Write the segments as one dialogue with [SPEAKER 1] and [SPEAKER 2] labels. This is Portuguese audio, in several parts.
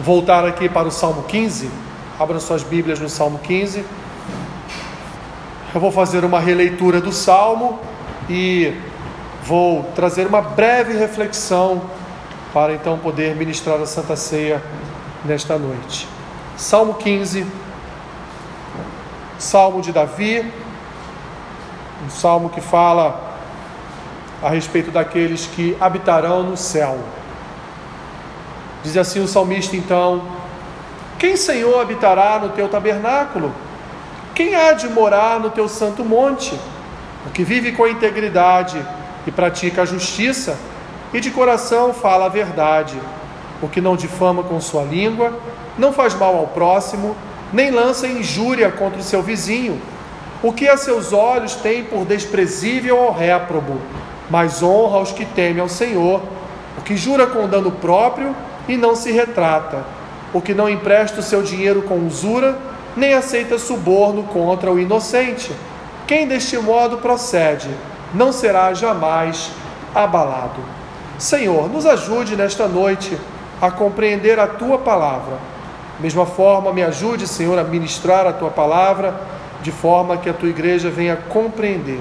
[SPEAKER 1] voltar aqui para o Salmo 15. Abra suas Bíblias no Salmo 15. Eu vou fazer uma releitura do Salmo e vou trazer uma breve reflexão para então poder ministrar a Santa Ceia nesta noite. Salmo 15, Salmo de Davi, um salmo que fala a respeito daqueles que habitarão no céu. Diz assim o salmista então: Quem, Senhor, habitará no teu tabernáculo? Quem há de morar no teu santo monte? O que vive com integridade e pratica a justiça, e de coração fala a verdade, o que não difama com sua língua, não faz mal ao próximo, nem lança injúria contra o seu vizinho, o que a seus olhos tem por desprezível ou réprobo, mas honra os que temem ao Senhor, o que jura com dano próprio e não se retrata, o que não empresta o seu dinheiro com usura, nem aceita suborno contra o inocente. Quem deste modo procede, não será jamais abalado. Senhor, nos ajude nesta noite a compreender a tua palavra. Mesma forma, me ajude, Senhor, a ministrar a tua palavra, de forma que a tua igreja venha compreender.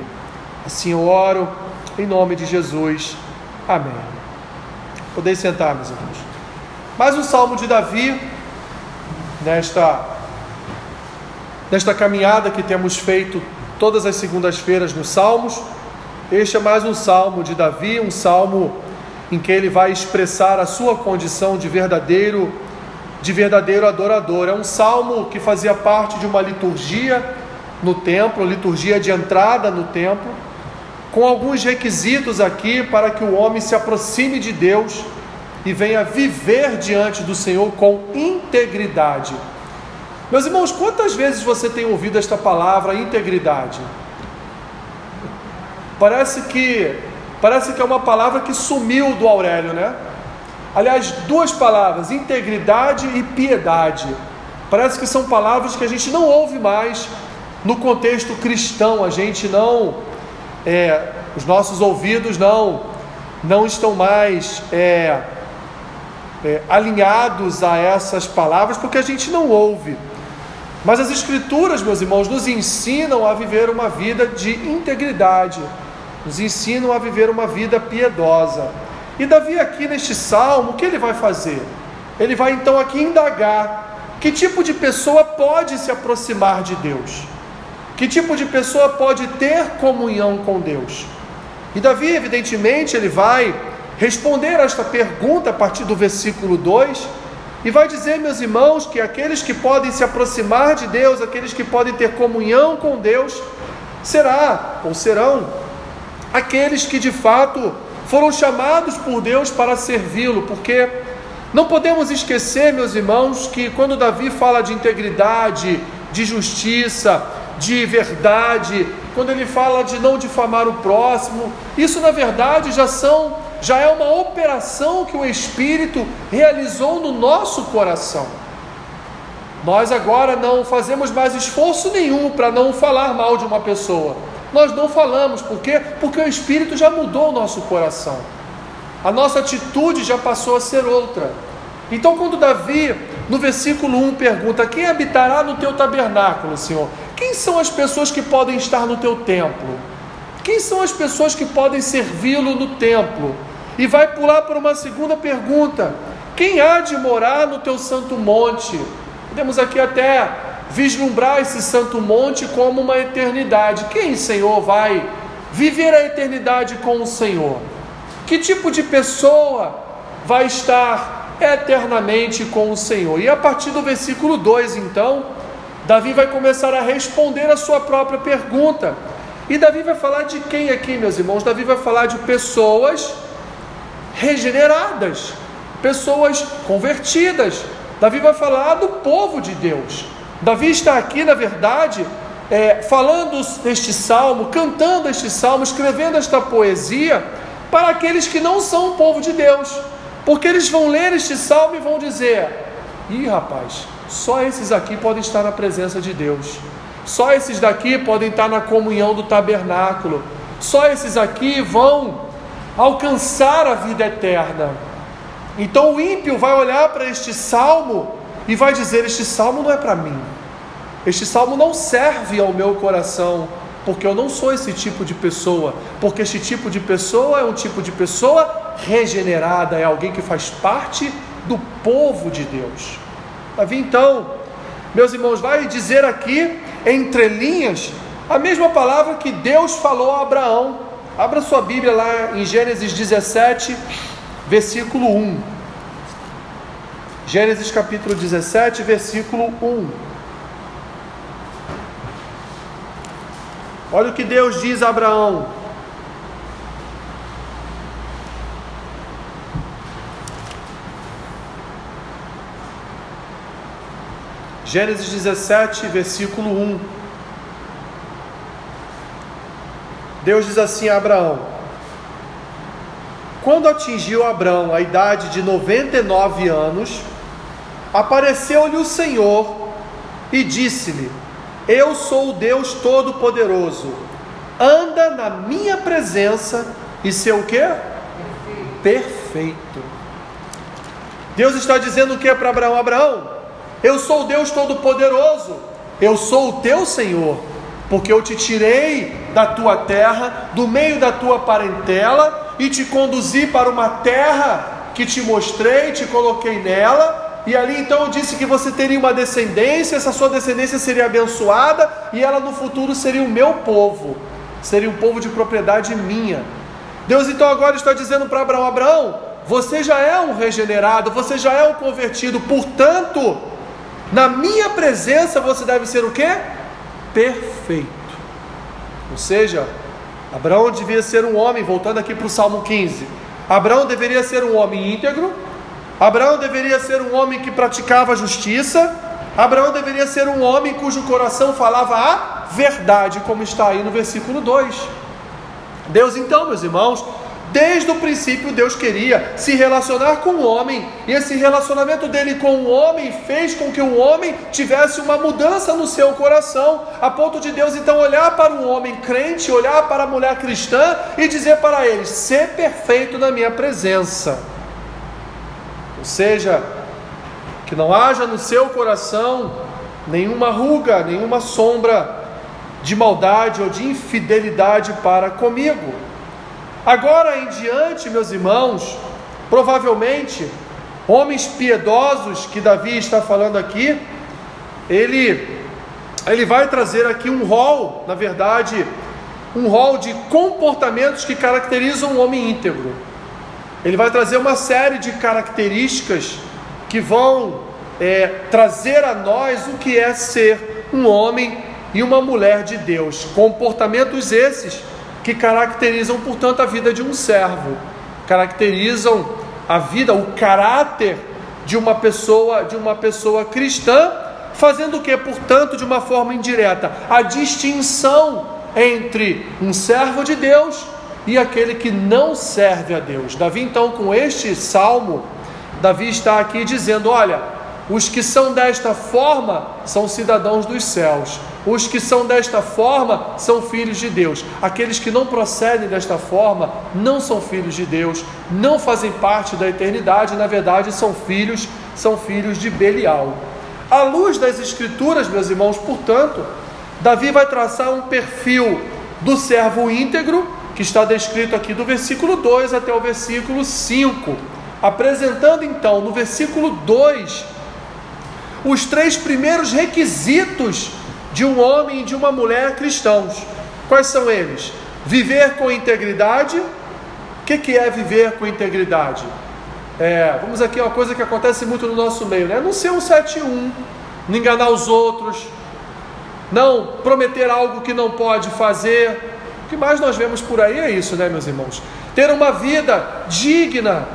[SPEAKER 1] Assim eu oro, em nome de Jesus. Amém. Podem sentar, meus irmãos. Mais um salmo de Davi, nesta, nesta caminhada que temos feito todas as segundas-feiras nos Salmos. Este é mais um salmo de Davi, um salmo em que ele vai expressar a sua condição de verdadeiro de verdadeiro adorador. É um salmo que fazia parte de uma liturgia no templo, liturgia de entrada no templo, com alguns requisitos aqui para que o homem se aproxime de Deus e venha viver diante do Senhor com integridade. Meus irmãos, quantas vezes você tem ouvido esta palavra integridade? Parece que parece que é uma palavra que sumiu do Aurélio, né? Aliás, duas palavras, integridade e piedade. Parece que são palavras que a gente não ouve mais no contexto cristão. A gente não, é, os nossos ouvidos não, não estão mais é, é, alinhados a essas palavras porque a gente não ouve. Mas as Escrituras, meus irmãos, nos ensinam a viver uma vida de integridade, nos ensinam a viver uma vida piedosa. E Davi, aqui neste salmo, o que ele vai fazer? Ele vai então aqui indagar que tipo de pessoa pode se aproximar de Deus, que tipo de pessoa pode ter comunhão com Deus. E Davi, evidentemente, ele vai responder a esta pergunta a partir do versículo 2 e vai dizer, meus irmãos, que aqueles que podem se aproximar de Deus, aqueles que podem ter comunhão com Deus, será ou serão aqueles que de fato foram chamados por Deus para servi-lo, porque não podemos esquecer, meus irmãos, que quando Davi fala de integridade, de justiça, de verdade, quando ele fala de não difamar o próximo, isso na verdade já são já é uma operação que o Espírito realizou no nosso coração. Nós agora não fazemos mais esforço nenhum para não falar mal de uma pessoa. Nós não falamos, por quê? Porque o Espírito já mudou o nosso coração. A nossa atitude já passou a ser outra. Então, quando Davi, no versículo 1, pergunta: Quem habitará no teu tabernáculo, Senhor? Quem são as pessoas que podem estar no teu templo? Quem são as pessoas que podem servi-lo no templo? E vai pular para uma segunda pergunta: Quem há de morar no teu santo monte? Podemos aqui até vislumbrar esse santo monte como uma eternidade. Quem, Senhor, vai viver a eternidade com o Senhor? Que tipo de pessoa vai estar eternamente com o Senhor? E a partir do versículo 2, então, Davi vai começar a responder a sua própria pergunta. E Davi vai falar de quem aqui, meus irmãos? Davi vai falar de pessoas regeneradas, pessoas convertidas. Davi vai falar do povo de Deus. Davi está aqui, na verdade, é, falando este salmo, cantando este salmo, escrevendo esta poesia para aqueles que não são o povo de Deus, porque eles vão ler este salmo e vão dizer: ih, rapaz, só esses aqui podem estar na presença de Deus, só esses daqui podem estar na comunhão do tabernáculo, só esses aqui vão alcançar a vida eterna. Então o ímpio vai olhar para este salmo e vai dizer: Este salmo não é para mim, este salmo não serve ao meu coração, porque eu não sou esse tipo de pessoa, porque este tipo de pessoa é um tipo de pessoa regenerada, é alguém que faz parte do povo de Deus. Davi, então, meus irmãos, vai dizer aqui, entre linhas, a mesma palavra que Deus falou a Abraão. Abra sua Bíblia lá em Gênesis 17, versículo 1. Gênesis capítulo 17, versículo 1. Olha o que Deus diz a Abraão: Gênesis 17, versículo 1. Deus diz assim a Abraão: Quando atingiu Abraão a idade de 99 anos, apareceu-lhe o Senhor e disse-lhe: Eu sou o Deus Todo-Poderoso, anda na minha presença e ser o que? Perfeito. Deus está dizendo o que para Abraão? Abraão, eu sou o Deus Todo-Poderoso, eu sou o teu Senhor, porque eu te tirei da tua terra, do meio da tua parentela, e te conduzi para uma terra que te mostrei, te coloquei nela, e ali então eu disse que você teria uma descendência, essa sua descendência seria abençoada, e ela no futuro seria o meu povo, seria um povo de propriedade minha. Deus então agora está dizendo para Abraão: Abraão, você já é um regenerado, você já é um convertido, portanto, na minha presença você deve ser o que? Perfeito. Ou seja, Abraão devia ser um homem, voltando aqui para o Salmo 15. Abraão deveria ser um homem íntegro. Abraão deveria ser um homem que praticava justiça. Abraão deveria ser um homem cujo coração falava a verdade, como está aí no versículo 2. Deus, então, meus irmãos, Desde o princípio, Deus queria se relacionar com o homem, e esse relacionamento dele com o homem fez com que o homem tivesse uma mudança no seu coração, a ponto de Deus então olhar para o homem crente, olhar para a mulher cristã e dizer para eles: ser perfeito na minha presença. Ou seja, que não haja no seu coração nenhuma ruga, nenhuma sombra de maldade ou de infidelidade para comigo. Agora em diante, meus irmãos, provavelmente, homens piedosos que Davi está falando aqui, ele, ele vai trazer aqui um rol, na verdade, um rol de comportamentos que caracterizam um homem íntegro. Ele vai trazer uma série de características que vão é, trazer a nós o que é ser um homem e uma mulher de Deus. Comportamentos esses que caracterizam, portanto, a vida de um servo, caracterizam a vida, o caráter de uma pessoa, de uma pessoa cristã, fazendo o que, portanto, de uma forma indireta, a distinção entre um servo de Deus e aquele que não serve a Deus. Davi, então, com este salmo, Davi está aqui dizendo: olha, os que são desta forma são cidadãos dos céus. Os que são desta forma são filhos de Deus. Aqueles que não procedem desta forma não são filhos de Deus, não fazem parte da eternidade, na verdade são filhos, são filhos de Belial. À luz das escrituras, meus irmãos, portanto, Davi vai traçar um perfil do servo íntegro, que está descrito aqui do versículo 2 até o versículo 5, apresentando então no versículo 2 os três primeiros requisitos de um homem e de uma mulher cristãos. Quais são eles? Viver com integridade. O que, é viver com integridade? É, vamos aqui, uma coisa que acontece muito no nosso meio, né? Não ser um 7-1, não enganar os outros, não prometer algo que não pode fazer. O que mais nós vemos por aí é isso, né, meus irmãos? Ter uma vida digna,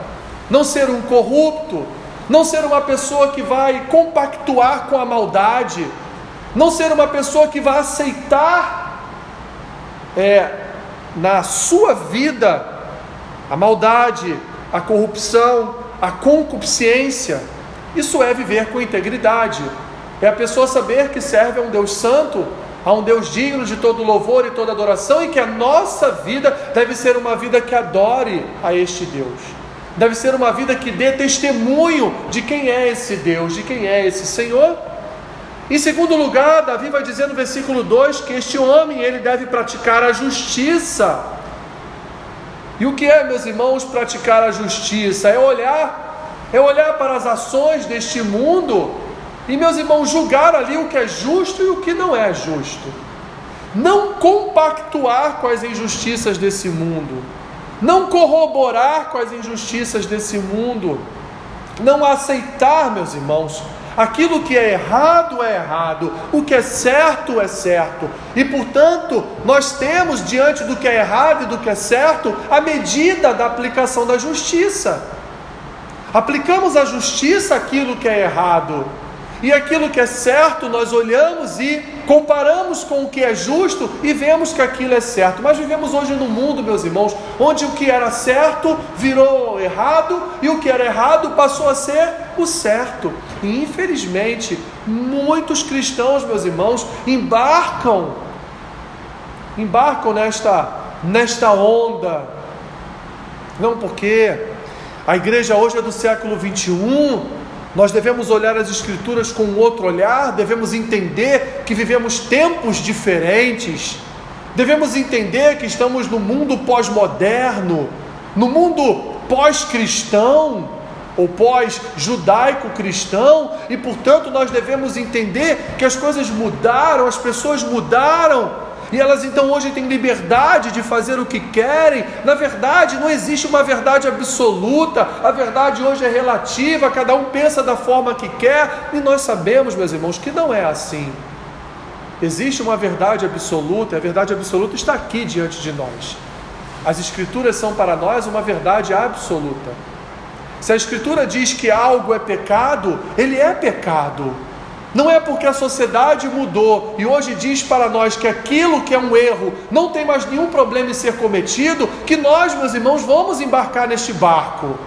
[SPEAKER 1] não ser um corrupto, não ser uma pessoa que vai compactuar com a maldade, não ser uma pessoa que vai aceitar é, na sua vida a maldade, a corrupção, a concupiscência. Isso é viver com integridade. É a pessoa saber que serve a um Deus santo, a um Deus digno de todo louvor e toda adoração, e que a nossa vida deve ser uma vida que adore a este Deus. deve ser uma vida que dê testemunho de quem é esse Deus, de quem é esse Senhor. Em segundo lugar, Davi vai dizer no versículo 2 que este homem ele deve praticar a justiça. E o que é, meus irmãos, praticar a justiça? É olhar, é olhar para as ações deste mundo e, meus irmãos, julgar ali o que é justo e o que não é justo. Não compactuar com as injustiças desse mundo, não corroborar com as injustiças desse mundo, não aceitar, meus irmãos, Aquilo que é errado é errado, o que é certo é certo. E portanto, nós temos diante do que é errado e do que é certo a medida da aplicação da justiça. Aplicamos a justiça aquilo que é errado, e aquilo que é certo nós olhamos e comparamos com o que é justo e vemos que aquilo é certo. Mas vivemos hoje num mundo, meus irmãos, onde o que era certo virou errado e o que era errado passou a ser o certo. E infelizmente, muitos cristãos, meus irmãos, embarcam embarcam nesta nesta onda. Não porque a igreja hoje é do século 21, nós devemos olhar as Escrituras com outro olhar, devemos entender que vivemos tempos diferentes, devemos entender que estamos no mundo pós-moderno, no mundo pós-cristão ou pós-judaico-cristão, e portanto nós devemos entender que as coisas mudaram, as pessoas mudaram, e elas então hoje têm liberdade de fazer o que querem. Na verdade, não existe uma verdade absoluta, a verdade hoje é relativa, cada um pensa da forma que quer, e nós sabemos, meus irmãos, que não é assim. Existe uma verdade absoluta, e a verdade absoluta está aqui diante de nós. As Escrituras são para nós uma verdade absoluta. Se a Escritura diz que algo é pecado, ele é pecado. Não é porque a sociedade mudou e hoje diz para nós que aquilo que é um erro não tem mais nenhum problema em ser cometido, que nós, meus irmãos, vamos embarcar neste barco,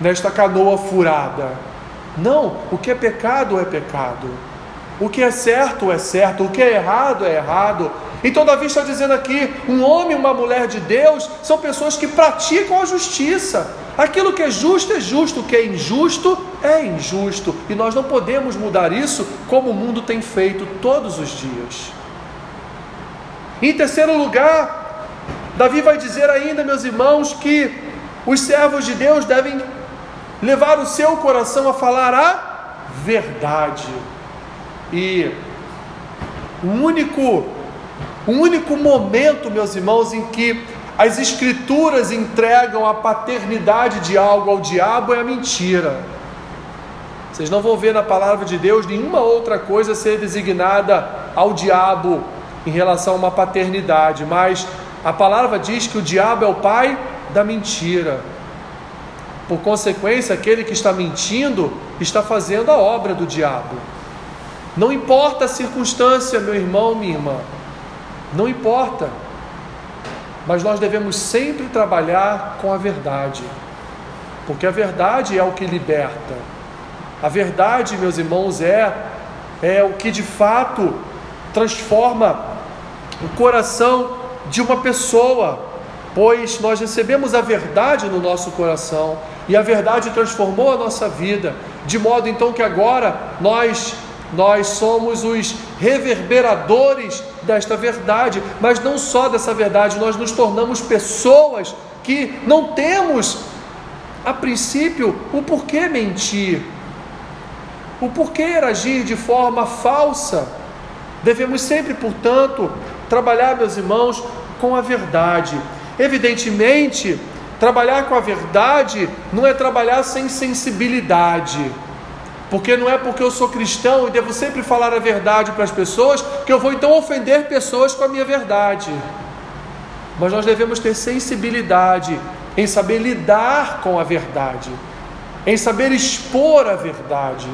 [SPEAKER 1] nesta canoa furada. Não, o que é pecado é pecado. O que é certo é certo, o que é errado é errado. Então Davi está dizendo aqui: um homem e uma mulher de Deus são pessoas que praticam a justiça. Aquilo que é justo é justo, o que é injusto é injusto. E nós não podemos mudar isso como o mundo tem feito todos os dias. Em terceiro lugar, Davi vai dizer ainda, meus irmãos, que os servos de Deus devem levar o seu coração a falar a verdade. E o único, o único momento, meus irmãos, em que as escrituras entregam a paternidade de algo ao diabo é a mentira. Vocês não vão ver na palavra de Deus nenhuma outra coisa ser designada ao diabo em relação a uma paternidade, mas a palavra diz que o diabo é o pai da mentira. Por consequência, aquele que está mentindo está fazendo a obra do diabo. Não importa a circunstância, meu irmão, minha irmã, não importa mas nós devemos sempre trabalhar com a verdade, porque a verdade é o que liberta. A verdade, meus irmãos, é é o que de fato transforma o coração de uma pessoa, pois nós recebemos a verdade no nosso coração e a verdade transformou a nossa vida, de modo então que agora nós nós somos os reverberadores desta verdade, mas não só dessa verdade, nós nos tornamos pessoas que não temos, a princípio, o porquê mentir, o porquê agir de forma falsa. Devemos sempre, portanto, trabalhar, meus irmãos, com a verdade. Evidentemente, trabalhar com a verdade não é trabalhar sem sensibilidade porque não é porque eu sou cristão e devo sempre falar a verdade para as pessoas que eu vou então ofender pessoas com a minha verdade. Mas nós devemos ter sensibilidade em saber lidar com a verdade, em saber expor a verdade,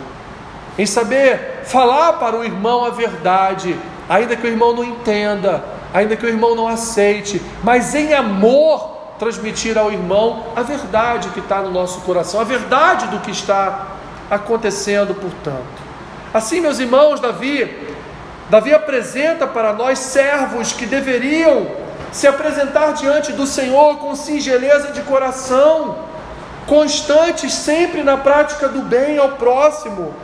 [SPEAKER 1] em saber falar para o irmão a verdade, ainda que o irmão não entenda, ainda que o irmão não aceite, mas em amor transmitir ao irmão a verdade que está no nosso coração, a verdade do que está acontecendo, portanto. Assim, meus irmãos, Davi, Davi apresenta para nós servos que deveriam se apresentar diante do Senhor com singeleza de coração, constantes sempre na prática do bem ao próximo,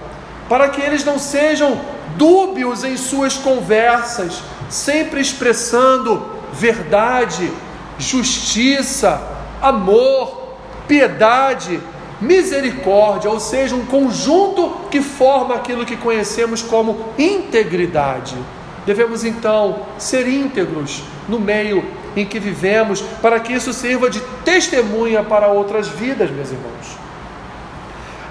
[SPEAKER 1] para que eles não sejam dúbios em suas conversas, sempre expressando verdade, justiça, amor, piedade, misericórdia, ou seja, um conjunto que forma aquilo que conhecemos como integridade. Devemos então ser íntegros no meio em que vivemos, para que isso sirva de testemunha para outras vidas, meus irmãos.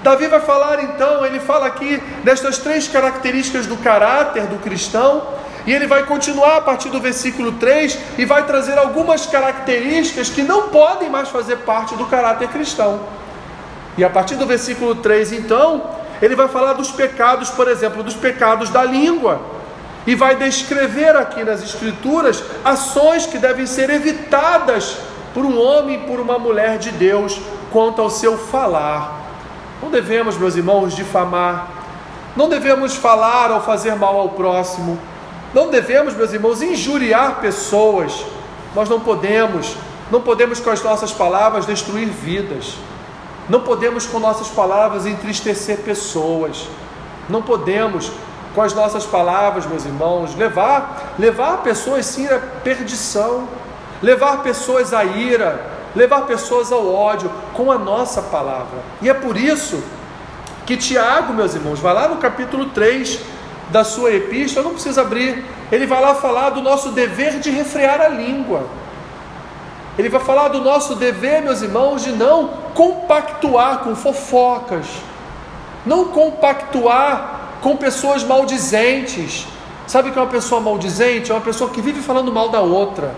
[SPEAKER 1] Davi vai falar então, ele fala aqui destas três características do caráter do cristão, e ele vai continuar a partir do versículo 3 e vai trazer algumas características que não podem mais fazer parte do caráter cristão. E a partir do versículo 3, então, ele vai falar dos pecados, por exemplo, dos pecados da língua. E vai descrever aqui nas Escrituras ações que devem ser evitadas por um homem e por uma mulher de Deus quanto ao seu falar. Não devemos, meus irmãos, difamar, não devemos falar ou fazer mal ao próximo, não devemos, meus irmãos, injuriar pessoas. Nós não podemos, não podemos com as nossas palavras destruir vidas. Não podemos com nossas palavras entristecer pessoas. Não podemos com as nossas palavras, meus irmãos, levar levar pessoas sim à perdição, levar pessoas à ira, levar pessoas ao ódio com a nossa palavra. E é por isso que Tiago, meus irmãos, vai lá no capítulo 3 da sua epístola, não precisa abrir, ele vai lá falar do nosso dever de refrear a língua. Ele vai falar do nosso dever, meus irmãos, de não compactuar com fofocas, não compactuar com pessoas maldizentes. Sabe que é uma pessoa maldizente? É uma pessoa que vive falando mal da outra.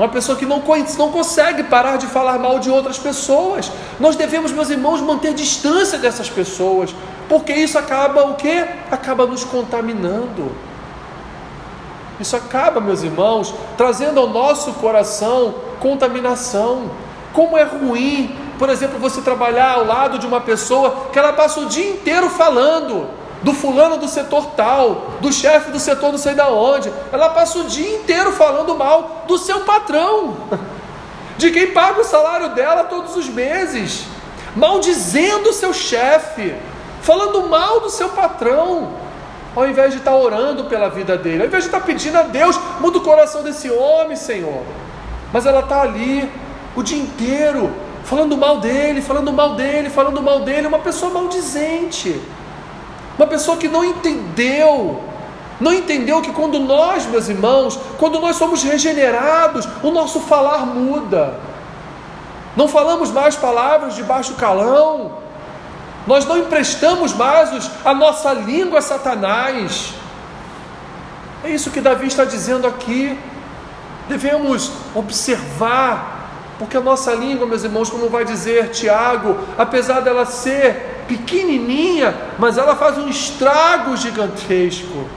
[SPEAKER 1] Uma pessoa que não, não consegue parar de falar mal de outras pessoas. Nós devemos, meus irmãos, manter distância dessas pessoas, porque isso acaba o quê? Acaba nos contaminando. Isso acaba, meus irmãos, trazendo ao nosso coração contaminação. Como é ruim, por exemplo, você trabalhar ao lado de uma pessoa que ela passa o dia inteiro falando do fulano do setor tal, do chefe do setor não sei da onde. Ela passa o dia inteiro falando mal do seu patrão, de quem paga o salário dela todos os meses, maldizendo o seu chefe, falando mal do seu patrão ao invés de estar orando pela vida dele, ao invés de estar pedindo a Deus, muda o coração desse homem, Senhor. Mas ela está ali o dia inteiro, falando mal dele, falando mal dele, falando mal dele, uma pessoa maldizente, uma pessoa que não entendeu, não entendeu que quando nós, meus irmãos, quando nós somos regenerados, o nosso falar muda. Não falamos mais palavras de baixo calão, nós não emprestamos mais a nossa língua a Satanás. É isso que Davi está dizendo aqui. Devemos observar, porque a nossa língua, meus irmãos, como vai dizer Tiago, apesar dela ser pequenininha, mas ela faz um estrago gigantesco.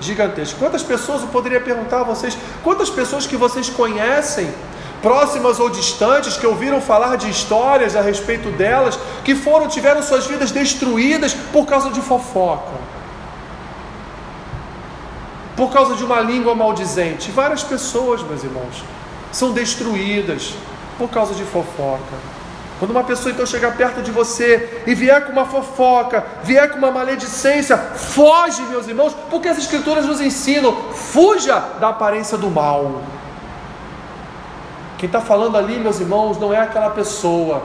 [SPEAKER 1] Gigantesco. Quantas pessoas, eu poderia perguntar a vocês, quantas pessoas que vocês conhecem próximas ou distantes, que ouviram falar de histórias a respeito delas, que foram, tiveram suas vidas destruídas por causa de fofoca, por causa de uma língua maldizente. Várias pessoas, meus irmãos, são destruídas por causa de fofoca. Quando uma pessoa então chegar perto de você e vier com uma fofoca, vier com uma maledicência, foge, meus irmãos, porque as Escrituras nos ensinam: fuja da aparência do mal. Quem está falando ali, meus irmãos, não é aquela pessoa,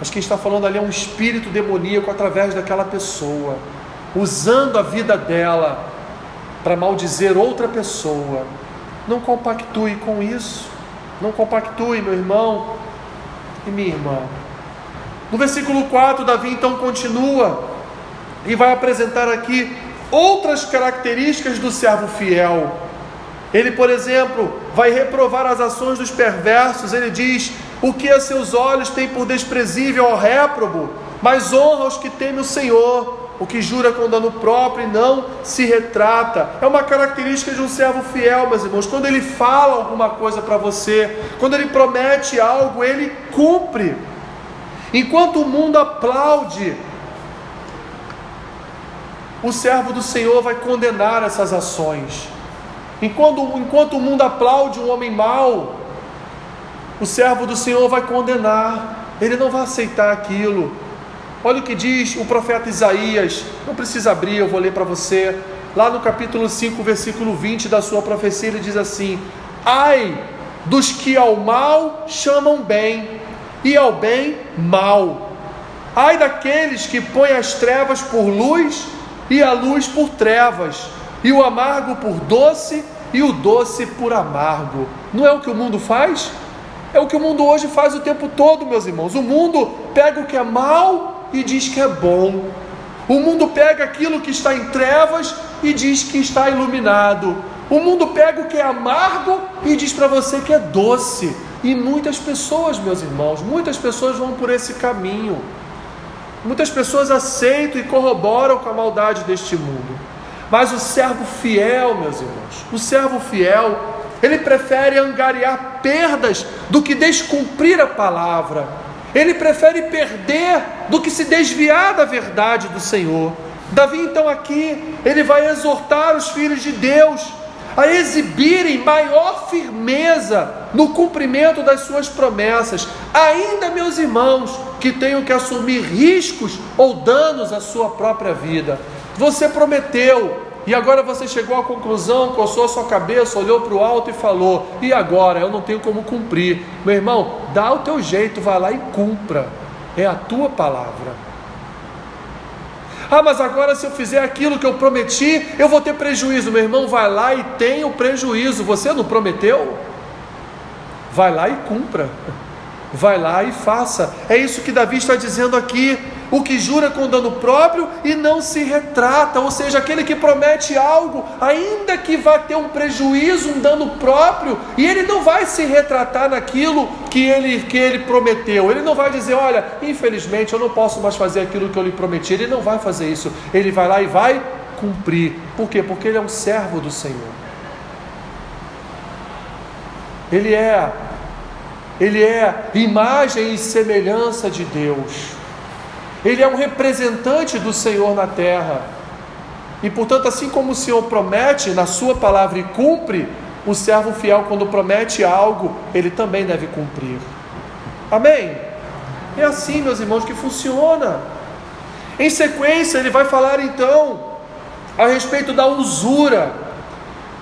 [SPEAKER 1] mas quem está falando ali é um espírito demoníaco através daquela pessoa, usando a vida dela para maldizer outra pessoa. Não compactue com isso. Não compactue, meu irmão e minha irmã. No versículo 4, Davi então continua e vai apresentar aqui outras características do servo fiel ele, por exemplo, vai reprovar as ações dos perversos. Ele diz: O que a seus olhos tem por desprezível ao réprobo, mas honra os que temem o Senhor. O que jura com dano próprio e não se retrata. É uma característica de um servo fiel, meus irmãos. Quando ele fala alguma coisa para você, quando ele promete algo, ele cumpre. Enquanto o mundo aplaude, o servo do Senhor vai condenar essas ações. Enquanto, enquanto o mundo aplaude um homem mau, o servo do Senhor vai condenar, ele não vai aceitar aquilo. Olha o que diz o profeta Isaías, não precisa abrir, eu vou ler para você. Lá no capítulo 5, versículo 20 da sua profecia, ele diz assim: Ai dos que ao mal chamam bem, e ao bem mal. Ai daqueles que põem as trevas por luz e a luz por trevas, e o amargo por doce e o doce por amargo. Não é o que o mundo faz? É o que o mundo hoje faz o tempo todo, meus irmãos. O mundo pega o que é mal e diz que é bom. O mundo pega aquilo que está em trevas e diz que está iluminado. O mundo pega o que é amargo e diz para você que é doce. E muitas pessoas, meus irmãos, muitas pessoas vão por esse caminho. Muitas pessoas aceitam e corroboram com a maldade deste mundo. Mas o servo fiel, meus irmãos, o servo fiel, ele prefere angariar perdas do que descumprir a palavra. Ele prefere perder do que se desviar da verdade do Senhor. Davi, então, aqui, ele vai exortar os filhos de Deus a exibirem maior firmeza no cumprimento das suas promessas, ainda, meus irmãos, que tenham que assumir riscos ou danos à sua própria vida. Você prometeu, e agora você chegou à conclusão, coçou a sua cabeça, olhou para o alto e falou: E agora? Eu não tenho como cumprir. Meu irmão, dá o teu jeito, vai lá e cumpra. É a tua palavra. Ah, mas agora se eu fizer aquilo que eu prometi, eu vou ter prejuízo. Meu irmão, vai lá e tenha o prejuízo. Você não prometeu? Vai lá e cumpra. Vai lá e faça. É isso que Davi está dizendo aqui o que jura com dano próprio e não se retrata, ou seja, aquele que promete algo, ainda que vá ter um prejuízo, um dano próprio, e ele não vai se retratar naquilo que ele, que ele prometeu, ele não vai dizer, olha, infelizmente eu não posso mais fazer aquilo que eu lhe prometi, ele não vai fazer isso, ele vai lá e vai cumprir, por quê? Porque ele é um servo do Senhor. Ele é ele é imagem e semelhança de Deus. Ele é um representante do Senhor na terra. E portanto, assim como o Senhor promete na Sua palavra e cumpre, o servo fiel, quando promete algo, ele também deve cumprir. Amém? É assim, meus irmãos, que funciona. Em sequência, ele vai falar então a respeito da usura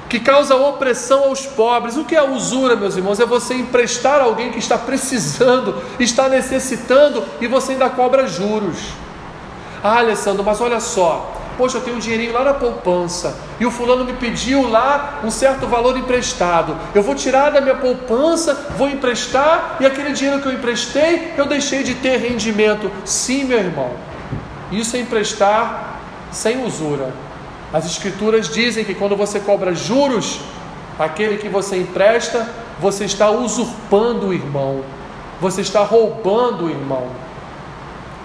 [SPEAKER 1] que causa opressão aos pobres. O que é usura, meus irmãos? É você emprestar a alguém que está precisando, está necessitando e você ainda cobra juros. Ah, Alessandro, mas olha só. Poxa, eu tenho um dinheirinho lá na poupança e o fulano me pediu lá um certo valor emprestado. Eu vou tirar da minha poupança, vou emprestar e aquele dinheiro que eu emprestei eu deixei de ter rendimento. Sim, meu irmão, isso é emprestar sem usura. As Escrituras dizem que quando você cobra juros, aquele que você empresta, você está usurpando o irmão, você está roubando o irmão.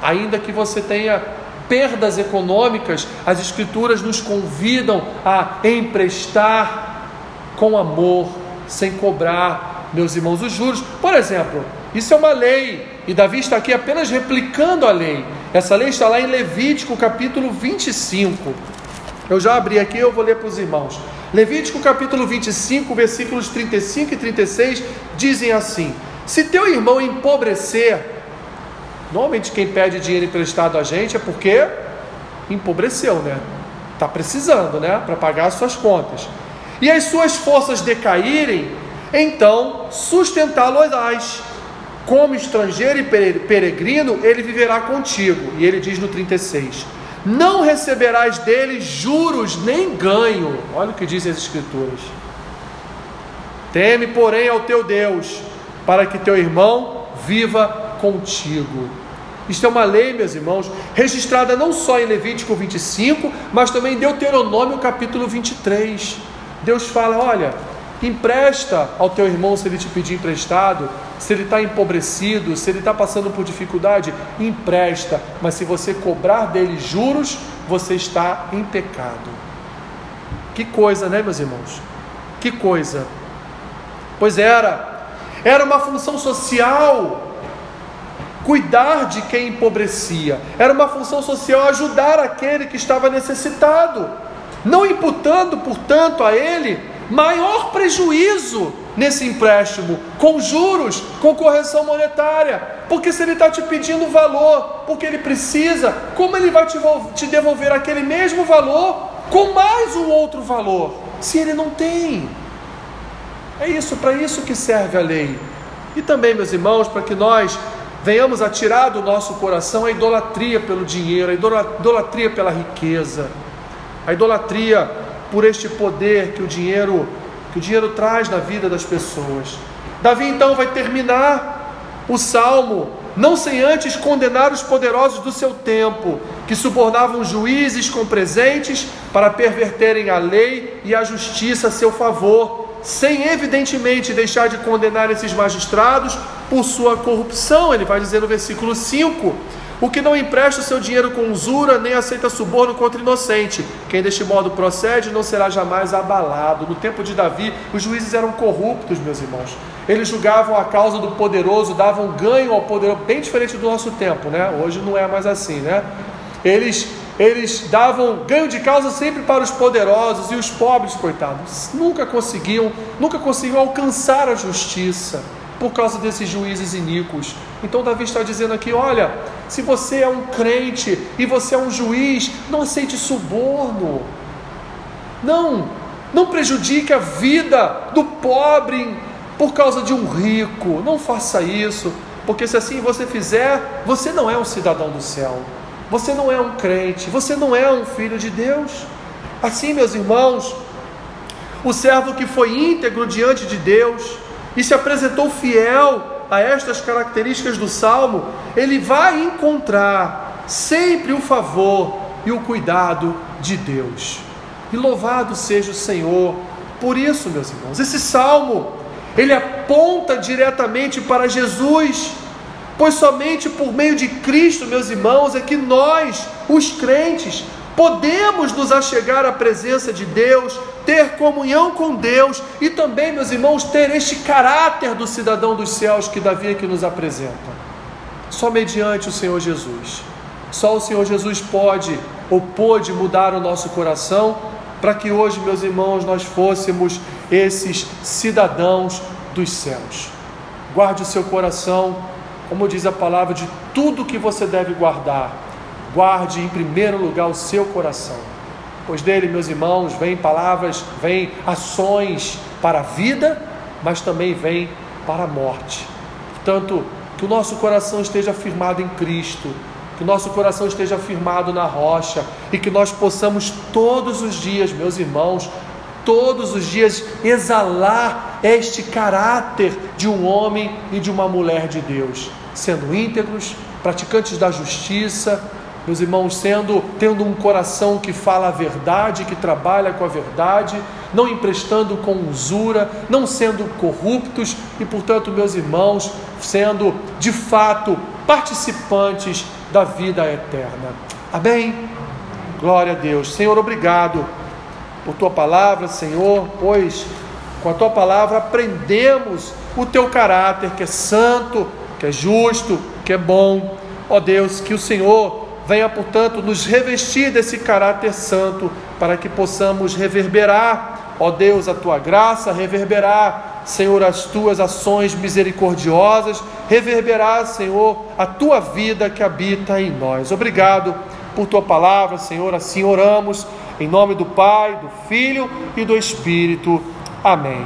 [SPEAKER 1] Ainda que você tenha perdas econômicas, as Escrituras nos convidam a emprestar com amor, sem cobrar, meus irmãos, os juros. Por exemplo, isso é uma lei, e Davi está aqui apenas replicando a lei. Essa lei está lá em Levítico capítulo 25. Eu já abri aqui, eu vou ler para os irmãos. Levítico capítulo 25, versículos 35 e 36 dizem assim: Se teu irmão empobrecer, normalmente quem pede dinheiro emprestado a gente é porque empobreceu, né? Está precisando, né? Para pagar as suas contas. E as suas forças decaírem, então sustentá-lo-ás. Como estrangeiro e peregrino, ele viverá contigo. E ele diz no 36: não receberás dele juros nem ganho. Olha o que dizem as Escrituras. Teme, porém, ao teu Deus, para que teu irmão viva contigo. Isto é uma lei, meus irmãos, registrada não só em Levítico 25, mas também em Deuteronômio capítulo 23. Deus fala: olha, empresta ao teu irmão se ele te pedir emprestado, se ele está empobrecido, se ele está passando por dificuldade, empresta, mas se você cobrar dele juros, você está em pecado. Que coisa, né, meus irmãos? Que coisa. Pois era, era uma função social cuidar de quem empobrecia, era uma função social ajudar aquele que estava necessitado, não imputando, portanto, a ele maior prejuízo nesse empréstimo, com juros, com correção monetária. Porque se ele está te pedindo valor, porque ele precisa, como ele vai te devolver aquele mesmo valor com mais um outro valor, se ele não tem? É isso, para isso que serve a lei. E também, meus irmãos, para que nós venhamos a tirar do nosso coração a idolatria pelo dinheiro, a idolatria pela riqueza, a idolatria por este poder que o dinheiro que o dinheiro traz na vida das pessoas. Davi então vai terminar o salmo não sem antes condenar os poderosos do seu tempo, que subornavam juízes com presentes para perverterem a lei e a justiça a seu favor, sem evidentemente deixar de condenar esses magistrados por sua corrupção. Ele vai dizer no versículo 5: o que não empresta o seu dinheiro com usura, nem aceita suborno contra inocente. Quem deste modo procede não será jamais abalado. No tempo de Davi, os juízes eram corruptos, meus irmãos. Eles julgavam a causa do poderoso, davam ganho ao poderoso, bem diferente do nosso tempo, né? Hoje não é mais assim, né? Eles, eles davam ganho de causa sempre para os poderosos e os pobres, coitados, nunca conseguiam, nunca conseguiam alcançar a justiça por causa desses juízes iníquos. Então Davi está dizendo aqui: olha, se você é um crente e você é um juiz, não aceite suborno. Não, não prejudique a vida do pobre por causa de um rico. Não faça isso, porque se assim você fizer, você não é um cidadão do céu. Você não é um crente, você não é um filho de Deus. Assim, meus irmãos, o servo que foi íntegro diante de Deus, e se apresentou fiel a estas características do salmo, ele vai encontrar sempre o favor e o cuidado de Deus. E louvado seja o Senhor por isso, meus irmãos. Esse salmo, ele aponta diretamente para Jesus, pois somente por meio de Cristo, meus irmãos, é que nós, os crentes, podemos nos achegar à presença de Deus, ter comunhão com Deus e também, meus irmãos, ter este caráter do cidadão dos céus que Davi aqui nos apresenta. Só mediante o Senhor Jesus. Só o Senhor Jesus pode ou pôde mudar o nosso coração para que hoje, meus irmãos, nós fôssemos esses cidadãos dos céus. Guarde o seu coração, como diz a palavra, de tudo que você deve guardar guarde em primeiro lugar o seu coração, pois dele, meus irmãos, vêm palavras, vêm ações para a vida, mas também vêm para a morte. Portanto, que o nosso coração esteja firmado em Cristo, que o nosso coração esteja firmado na rocha e que nós possamos todos os dias, meus irmãos, todos os dias exalar este caráter de um homem e de uma mulher de Deus, sendo íntegros, praticantes da justiça, meus irmãos, sendo tendo um coração que fala a verdade, que trabalha com a verdade, não emprestando com usura, não sendo corruptos e, portanto, meus irmãos, sendo de fato participantes da vida eterna. Amém? Glória a Deus. Senhor, obrigado por tua palavra, Senhor, pois com a tua palavra aprendemos o teu caráter, que é santo, que é justo, que é bom. Ó Deus, que o Senhor venha, portanto, nos revestir desse caráter santo, para que possamos reverberar, ó Deus, a tua graça, reverberar, Senhor, as tuas ações misericordiosas, reverberar, Senhor, a tua vida que habita em nós. Obrigado por tua palavra, Senhor, assim oramos, em nome do Pai, do Filho e do Espírito. Amém.